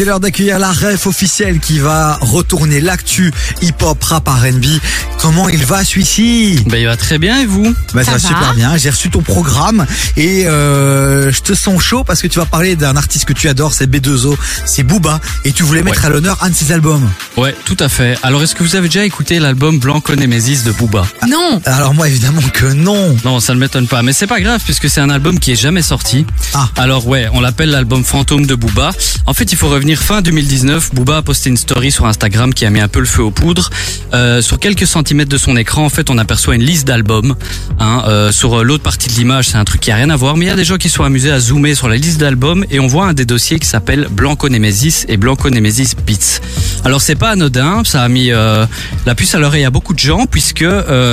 C'est l'heure d'accueillir la ref officielle qui va retourner l'actu hip-hop, rap, R&B. Comment il va celui-ci Ben, il va très bien et vous? Bah, ça, Ça va va super bien. J'ai reçu ton programme et euh, je te sens chaud parce que tu vas parler d'un artiste que tu adores, c'est B2O, c'est Booba et tu voulais mettre Ouais. à l'honneur un de ses albums. Ouais, tout à fait. Alors, est-ce que vous avez déjà écouté l'album Blanco Nemesis de Booba? Non Alors moi évidemment que non. Non, ça ne m'étonne pas, mais c'est pas grave puisque c'est un album qui est jamais sorti. Ah. Alors ouais, on l'appelle l'album fantôme de Booba. En fait, il faut revenir fin 2019. Booba a posté une story sur Instagram qui a mis un peu le feu aux poudres. Euh, sur quelques centimètres de son écran, en fait, on aperçoit une liste d'albums. Hein, euh, sur euh, l'autre partie de l'image, c'est un truc qui a rien à voir, mais il y a des gens qui sont amusés à zoomer sur la liste d'albums et on voit un des dossiers qui s'appelle Blanco Nemesis et Blanco Nemesis Beats. Alors c'est pas anodin, ça a mis la puce à l'oreille à beaucoup de gens puisque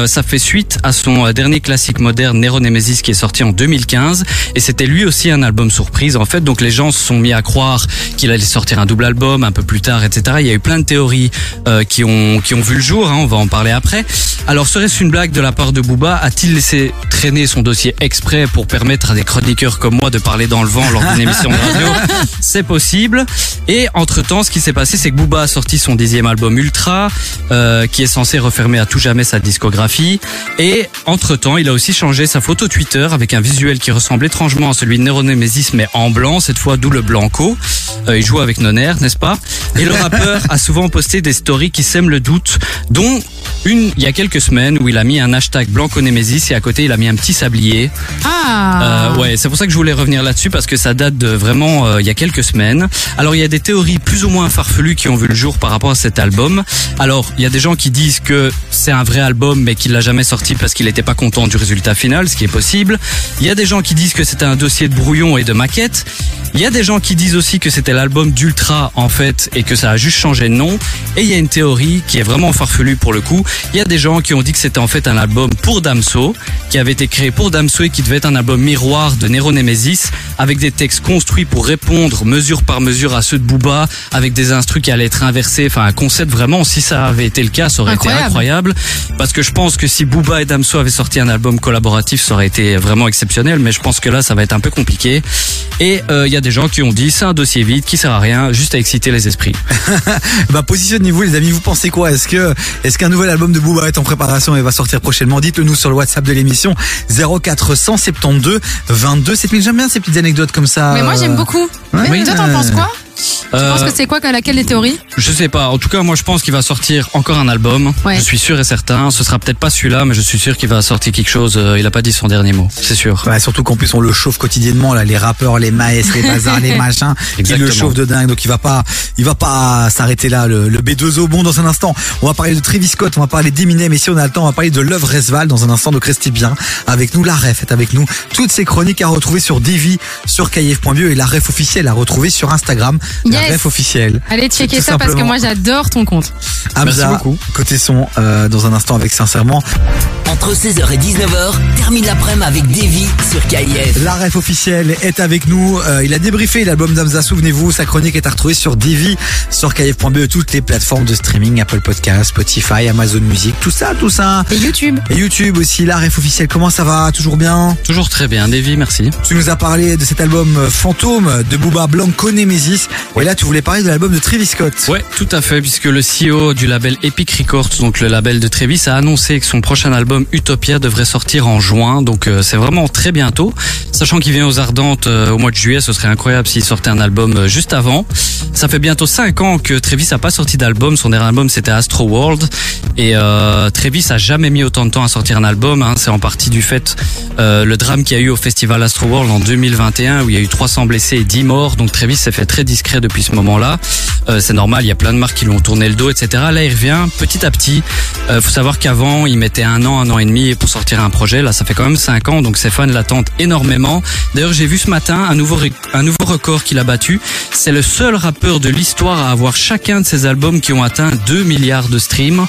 ça fait suite à son dernier classique moderne Nero Nemesis qui est sorti en 2015 et c'était lui aussi un album surprise en fait donc les gens se sont mis à croire qu'il allait sortir un double album un peu plus tard etc. Il y a eu plein de théories euh, qui ont qui ont vu le jour, hein, on va en parler après. Alors serait-ce une blague de la part de Booba? A-t-il laissé traîner son dossier exprès pour permettre à des chroniqueurs comme moi de parler dans le vent lors d'une émission de radio? C'est possible. Et entre-temps, ce qui s'est passé, c'est que Booba a sorti son dixième album Ultra, euh, qui est censé refermer à tout jamais sa discographie. Et entre-temps, il a aussi changé sa photo Twitter avec un visuel qui ressemble étrangement à celui de Neuronemesis, mais en blanc, cette fois d'où le blanco. Euh, il joue avec Noner, n'est-ce pas Et le rappeur a souvent posté des stories qui sèment le doute, dont une il y a quelques semaines où il a mis un hashtag Blanco Nemesis et à côté il a mis un petit sablier. Ah Euh, ouais, c'est pour ça que je voulais revenir là-dessus parce que ça date de vraiment euh, il y a quelques semaines. Alors il y a des théories plus ou moins farfelues qui ont vu le jour par rapport à cet album. Alors il y a des gens qui disent que c'est un vrai album mais qu'il l'a jamais sorti parce qu'il n'était pas content du résultat final, ce qui est possible. Il y a des gens qui disent que c'était un dossier de brouillon et de maquette. Il y a des gens qui disent aussi que c'était l'album d'Ultra en fait et que ça a juste changé de nom. Et il y a une théorie qui est vraiment farfelue pour le coup. Il y a des gens qui ont dit que c'était en fait un album pour Damso, qui avait été créé pour Damso et qui devait être un album miroir de Nero Nemesis, avec des textes construits pour répondre mesure par mesure à ceux de Booba, avec des instrus qui allaient être inversés, enfin un concept vraiment, si ça avait été le cas, ça aurait été Incroyable. Parce que je pense que si Booba et Damso avaient sorti un album collaboratif, ça aurait été vraiment exceptionnel, mais je pense que là, ça va être un peu compliqué. Et euh, y a des gens qui ont dit, c'est un dossier vide, qui sert à rien, juste à exciter les esprits. Bah positionnez-vous les amis, vous pensez quoi? Est-ce que est-ce qu'un nouvel album de Booba est en préparation et va sortir prochainement? Dites-le nous sur le WhatsApp de l'émission 0472 22 7000. J'aime bien ces petites anecdotes comme ça. Mais moi j'aime beaucoup. Ouais. Mais toi t'en penses quoi? Tu Euh, penses que c'est quoi laquelle des théories Je sais pas. En tout cas, moi, je pense qu'il va sortir encore un album. Ouais. Je suis sûr et certain. Ce sera peut-être pas celui-là, mais je suis sûr qu'il va sortir quelque chose. Euh, Il a pas dit son dernier mot. C'est sûr. Ouais, surtout qu'en plus on le chauffe quotidiennement là, les rappeurs, les maes, les bazars, les machins, qui le chauffent de dingue. Donc il va pas, il va pas s'arrêter là. Le, le B2O. Bon, dans un instant, on va parler de Travis Scott, on va parler d'Eminem, et si on a le temps, on va parler de Love Resval dans un instant. Donc restez bien avec nous. La ref est avec nous. Toutes ces chroniques à retrouver sur Divi, sur KF.bio et la ref officielle à retrouver sur Instagram. La Yes. ref officielle. Allez checker ça parce que moi j'adore ton compte. Hamza, beaucoup. côté son, euh, dans un instant avec Sincèrement. Entre 16h et 19h, termine l'après-midi avec Davy sur KIF. La ref officielle est avec nous. Euh, il a débriefé l'album d'Amza, souvenez-vous. Sa chronique est à retrouver sur Divi, sur KF.be, et toutes les plateformes de streaming, Apple Podcast, Spotify, Amazon Music, tout ça, tout ça. Et YouTube. Et YouTube aussi, la ref officielle. Comment ça va? Toujours bien? Toujours très bien, Davy. Merci. Tu nous as parlé de cet album euh, Fantôme de Booba Blanco Nemesis. Et là, tu voulais parler de l'album de Travis Scott. Ouais, tout à fait, puisque le CEO du label Epic Records, donc le label de Travis, a annoncé que son prochain album Utopia devrait sortir en juin. Donc euh, c'est vraiment très bientôt. Sachant qu'il vient aux Ardentes euh, au mois de juillet, ce serait incroyable s'il sortait un album euh, juste avant. Ça fait bientôt 5 ans que Travis a pas sorti d'album. Son dernier album c'était Astro World. Et euh, Travis a jamais mis autant de temps à sortir un album. hein. C'est en partie du fait euh, le drame qu'il y a eu au festival Astro World en 2021 où il y a eu 300 blessés et 10 morts. Donc Travis s'est fait très discret depuis ce moment-là. Euh, c'est normal, il y a plein de marques qui lui ont tourné le dos, etc. Là, il revient petit à petit. Euh, faut savoir qu'avant, il mettait un an, un an et demi pour sortir un projet. Là, ça fait quand même cinq ans, donc ses fans l'attendent énormément. D'ailleurs, j'ai vu ce matin un nouveau, un nouveau record qu'il a battu. C'est le seul rappeur de l'histoire à avoir chacun de ses albums qui ont atteint 2 milliards de streams.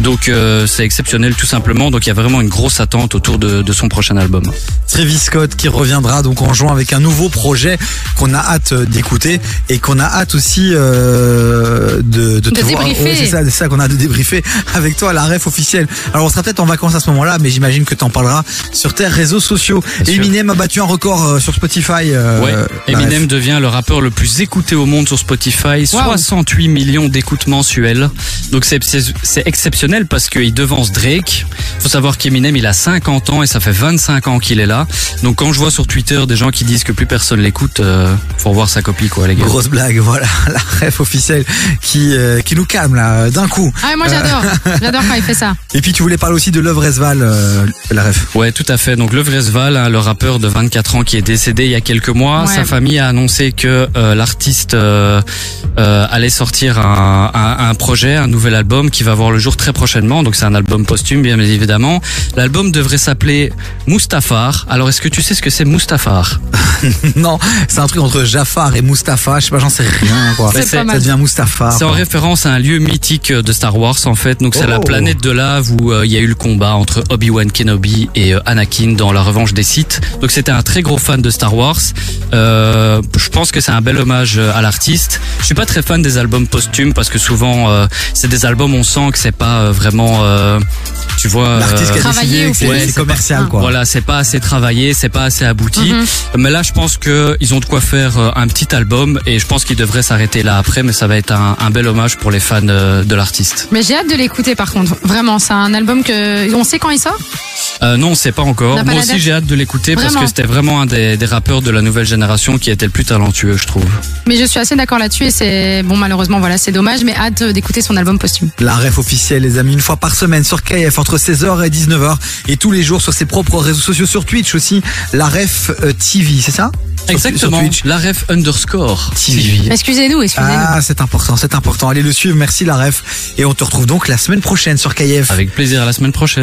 Donc, euh, c'est exceptionnel tout simplement. Donc, il y a vraiment une grosse attente autour de, de son prochain album. Travis Scott qui reviendra donc en juin avec un nouveau projet qu'on a hâte d'écouter et qu'on a hâte aussi euh, de, de, te De voir. débriefer. Ouais, c'est ça, c'est ça qu'on a de débriefer avec toi, la ref officielle. Alors on sera peut-être en vacances à ce moment-là, mais j'imagine que t'en parleras sur tes réseaux sociaux. Bien sûr. Eminem a battu un record euh, sur Spotify. euh, Ouais, ref. Eminem devient le rappeur le plus écouté au monde sur Spotify, 68 millions d'écoutes mensuelles. Donc c'est c'est- c'est exceptionnel parce qu'il devance Drake. Faut savoir qu'Eminem il a 50 ans et ça fait 25 ans qu'il est là. Donc quand je vois sur Twitter des gens qui disent que plus personne l'écoute, euh, faut revoir sa copie quoi les gars. Grosse blague, voilà, la ref officielle qui euh, qui nous calme là d'un coup. Ah, moi j'adore. J'adore quand il fait ça. Et puis tu voulais parler aussi de Love Resval, euh, la ref. Ouais, tout à fait. Donc Le Vresval, hein, le rappeur de 24 ans qui est décédé il y a quelques mois, Ouais. sa famille a annoncé que euh, l'artiste euh, euh, allait sortir un, un- un projet, un nouvel album qui va voir le jour très prochainement. Donc c'est un album posthume, bien évidemment. L'album devrait s'appeler Mustafar. Alors est-ce que tu sais ce que c'est Mustafar? Non, c'est un truc entre Jafar et Mustapha, je pas, j'en sais rien quoi. C'est C'est pas Ça devient Mustapha. C'est en référence à un lieu mythique de Star Wars en fait. Donc c'est la Oh. planète de lave où euh, il y a eu le combat entre Obi-Wan Kenobi et euh, Anakin dans la revanche des Sith. Donc c'était un très gros fan de Star Wars. Euh, je pense que c'est un bel hommage à l'artiste. Je suis pas très fan des albums posthumes parce que souvent euh, c'est des albums on sent que c'est pas euh, vraiment euh, tu vois L'artiste qui a euh, Travaillé ou c'est Ouais, c'est c'est commercial pas- quoi. voilà, c'est pas assez travaillé, c'est pas assez abouti. Mhm. Mais là, je pense que ils ont de quoi faire un petit album et je pense qu'ils devraient s'arrêter là après. Mais ça va être un, un bel hommage pour les fans euh, de l'artiste. Mais j'ai hâte de l'écouter par contre. Vraiment, c'est un album que. On sait quand il sort? Euh, non, on sait pas encore. pas Moi la aussi, j'ai hâte de l'écouter parce que c'était vraiment un des, des rappeurs de la nouvelle génération qui était le plus talentueux, je trouve. Mais je suis assez d'accord là-dessus et c'est. Bon, malheureusement, voilà, c'est dommage, mais hâte d'écouter son album posthume. La ref officielle, les amis, une fois par semaine sur KF entre 16h et 19h et tous les jours sur ses propres réseaux sociaux, sur Twitch aussi, la ref euh, TV, c'est ça? Exactement. Sur Twitch. La ref underscore TV. Excusez-nous, excusez-nous. Ah, c'est important, c'est important. Allez le suivre, merci la ref. Et on te retrouve donc la semaine prochaine sur KF. Avec plaisir à la semaine prochaine.